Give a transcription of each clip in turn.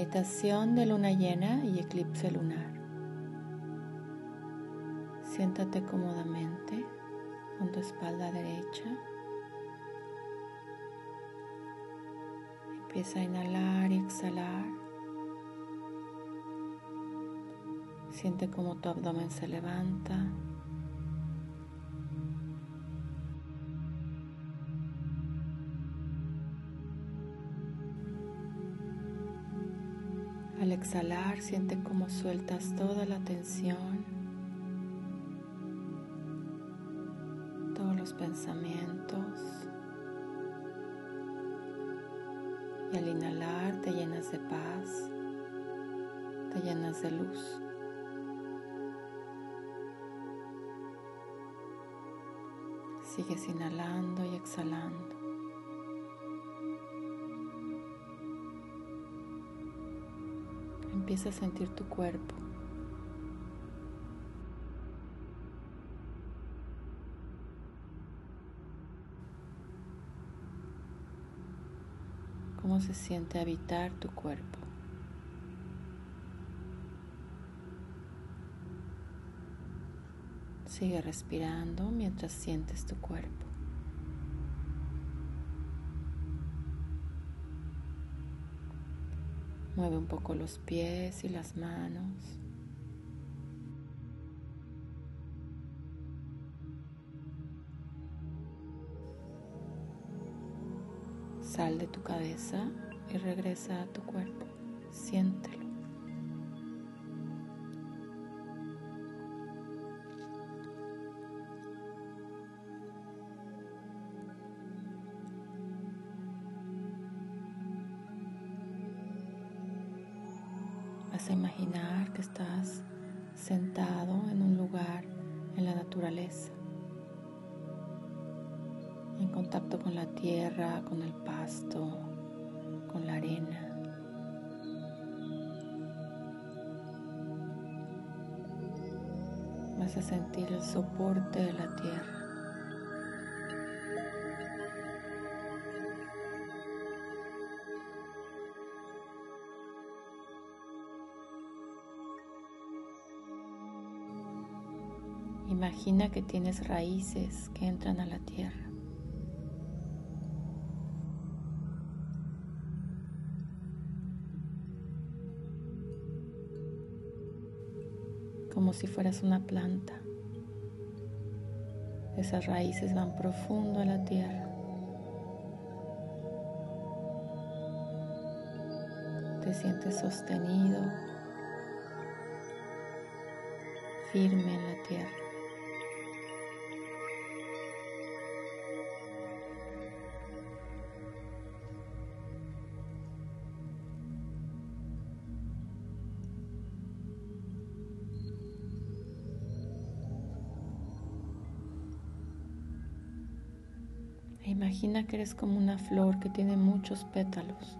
Meditación de luna llena y eclipse lunar. Siéntate cómodamente con tu espalda derecha. Empieza a inhalar y exhalar. Siente cómo tu abdomen se levanta. Al exhalar, siente cómo sueltas toda la tensión, todos los pensamientos. Y al inhalar te llenas de paz, te llenas de luz. Sigues inhalando y exhalando. Empieza a sentir tu cuerpo. ¿Cómo se siente habitar tu cuerpo? Sigue respirando mientras sientes tu cuerpo. Mueve un poco los pies y las manos. Sal de tu cabeza y regresa a tu cuerpo. Siéntelo. Estás sentado en un lugar en la naturaleza, en contacto con la tierra, con el pasto, con la arena. Vas a sentir el soporte de la tierra. Imagina que tienes raíces que entran a la tierra. Como si fueras una planta. Esas raíces van profundo a la tierra. Te sientes sostenido, firme en la tierra. Imagina que eres como una flor que tiene muchos pétalos.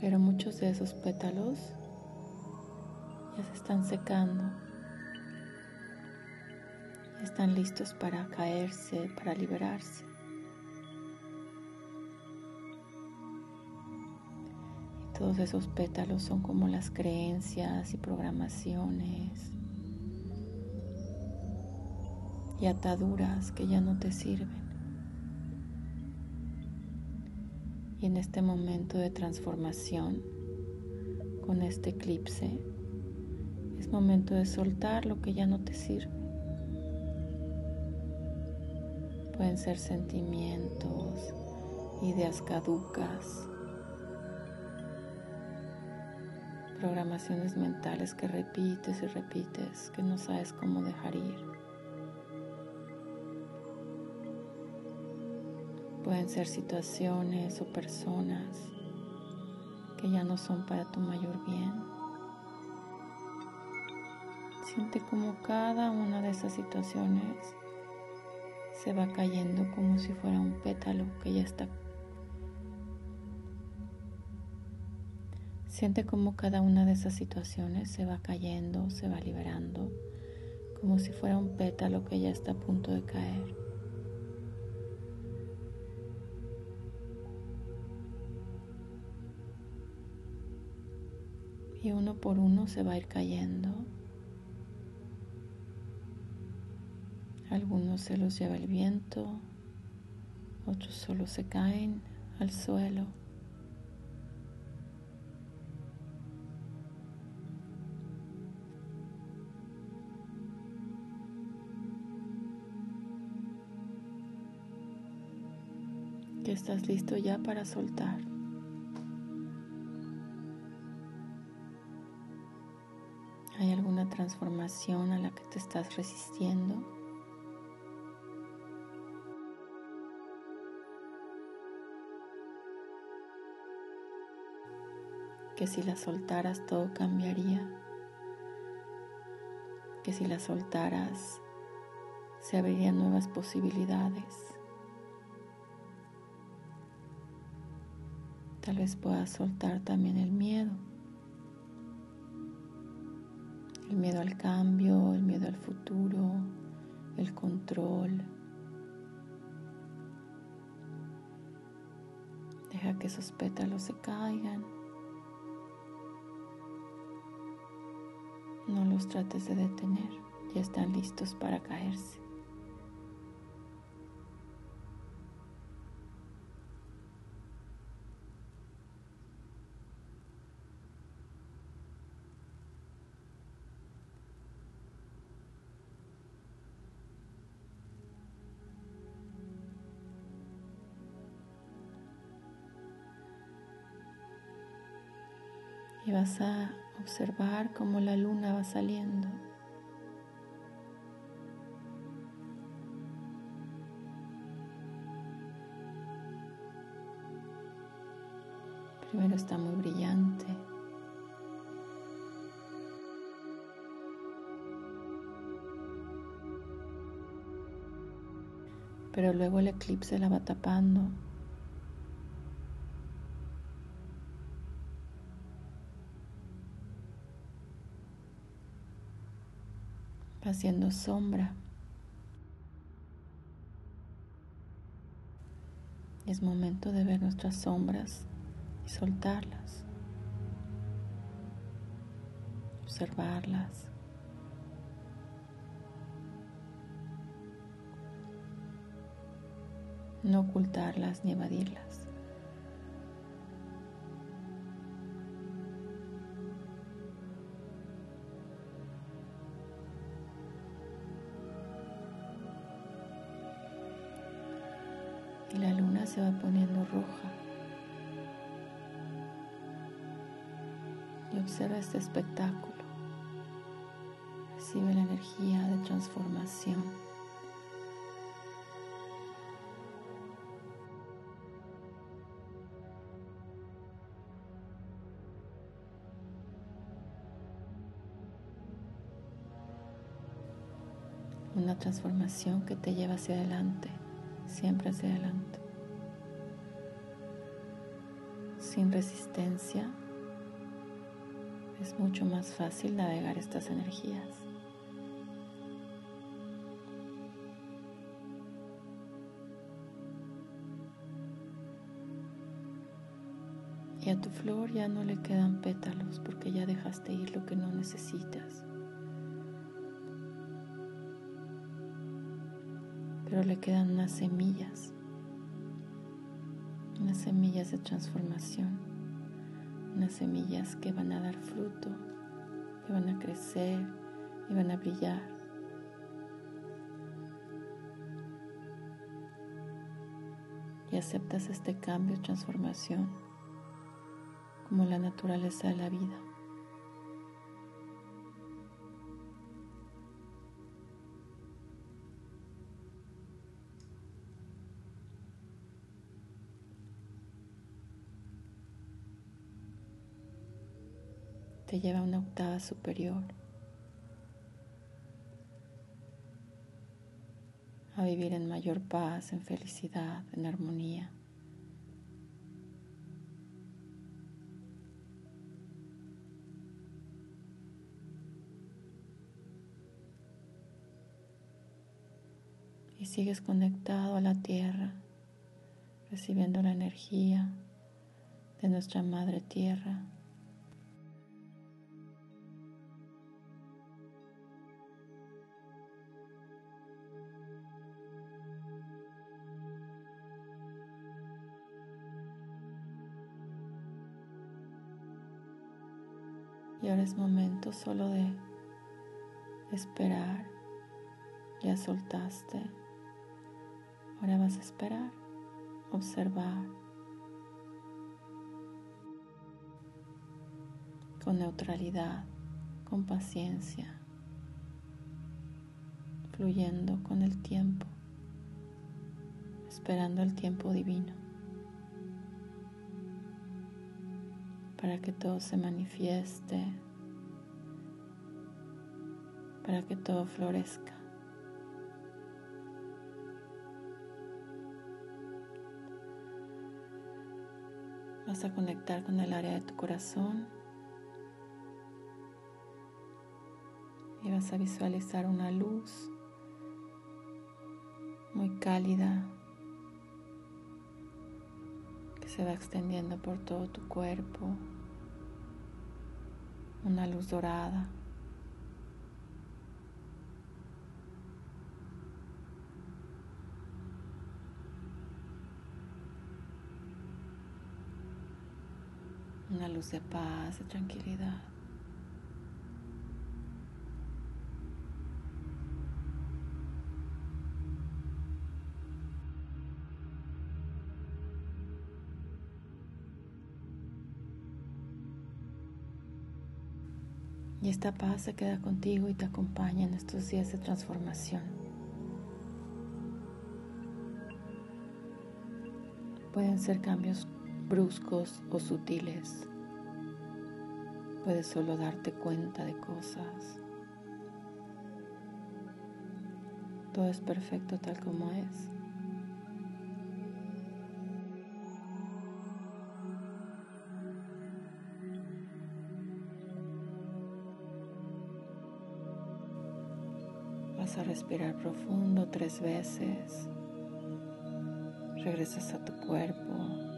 Pero muchos de esos pétalos ya se están secando. Están listos para caerse, para liberarse. Todos esos pétalos son como las creencias y programaciones y ataduras que ya no te sirven. Y en este momento de transformación, con este eclipse, es momento de soltar lo que ya no te sirve. Pueden ser sentimientos, ideas caducas, programaciones mentales que repites y repites, que no sabes cómo dejar ir. Pueden ser situaciones o personas que ya no son para tu mayor bien. Siente como cada una de esas situaciones se va cayendo como si fuera un pétalo que ya está Siente como cada una de esas situaciones se va cayendo, se va liberando, como si fuera un pétalo que ya está a punto de caer. Y uno por uno se va a ir cayendo. Algunos se los lleva el viento, otros solo se caen al suelo. Estás listo ya para soltar. ¿Hay alguna transformación a la que te estás resistiendo? Que si la soltaras todo cambiaría. Que si la soltaras se abrirían nuevas posibilidades. Tal vez puedas soltar también el miedo. El miedo al cambio, el miedo al futuro, el control. Deja que esos pétalos se caigan. No los trates de detener, ya están listos para caerse. Y vas a observar cómo la luna va saliendo. Primero está muy brillante. Pero luego el eclipse la va tapando haciendo sombra. Es momento de ver nuestras sombras y soltarlas, observarlas. No ocultarlas ni evadirlas. Se va poniendo roja. Y observa este espectáculo. Recibe la energía de transformación. Una transformación que te lleva hacia adelante siempre hacia adelante. Sin resistencia es mucho más fácil navegar estas energías. Y a tu flor ya no le quedan pétalos porque ya dejaste ir lo que no necesitas. pero le quedan unas semillas, semillas de transformación, unas semillas que van a dar fruto, que van a crecer y van a brillar. Y aceptas este cambio, transformación, como la naturaleza de la vida. Te lleva a una octava superior, a vivir en mayor paz, en felicidad, en armonía. y sigues conectado a la tierra, recibiendo la energía de nuestra Madre Tierra. Y ahora es momento solo de esperar. Ya soltaste. Ahora vas a esperar, observar. Con neutralidad, con paciencia, fluyendo con el tiempo, esperando el tiempo divino. Para que todo se manifieste, para que todo florezca. Vas a conectar con el área de tu corazón y vas a visualizar una luz muy cálida se va extendiendo por todo tu cuerpo una luz dorada. Una luz de paz, de tranquilidad. Esta paz se queda contigo y te acompaña en estos días de transformación. Pueden ser cambios bruscos o sutiles. Puedes solo darte cuenta de cosas. Todo es perfecto tal como es. Respirar profundo tres veces. Regresas a tu cuerpo.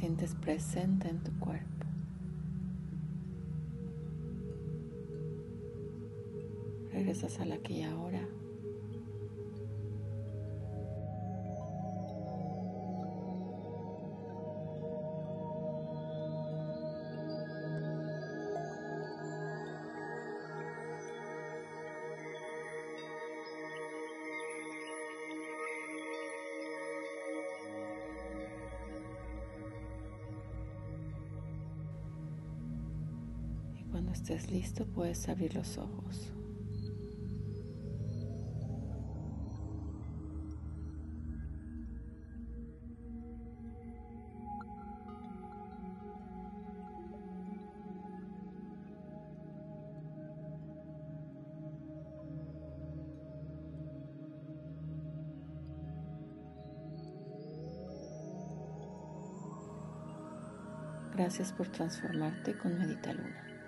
Sientes presente en tu cuerpo. Regresas al aquí y ahora. Estés listo puedes abrir los ojos. Gracias por transformarte con Medita Luna.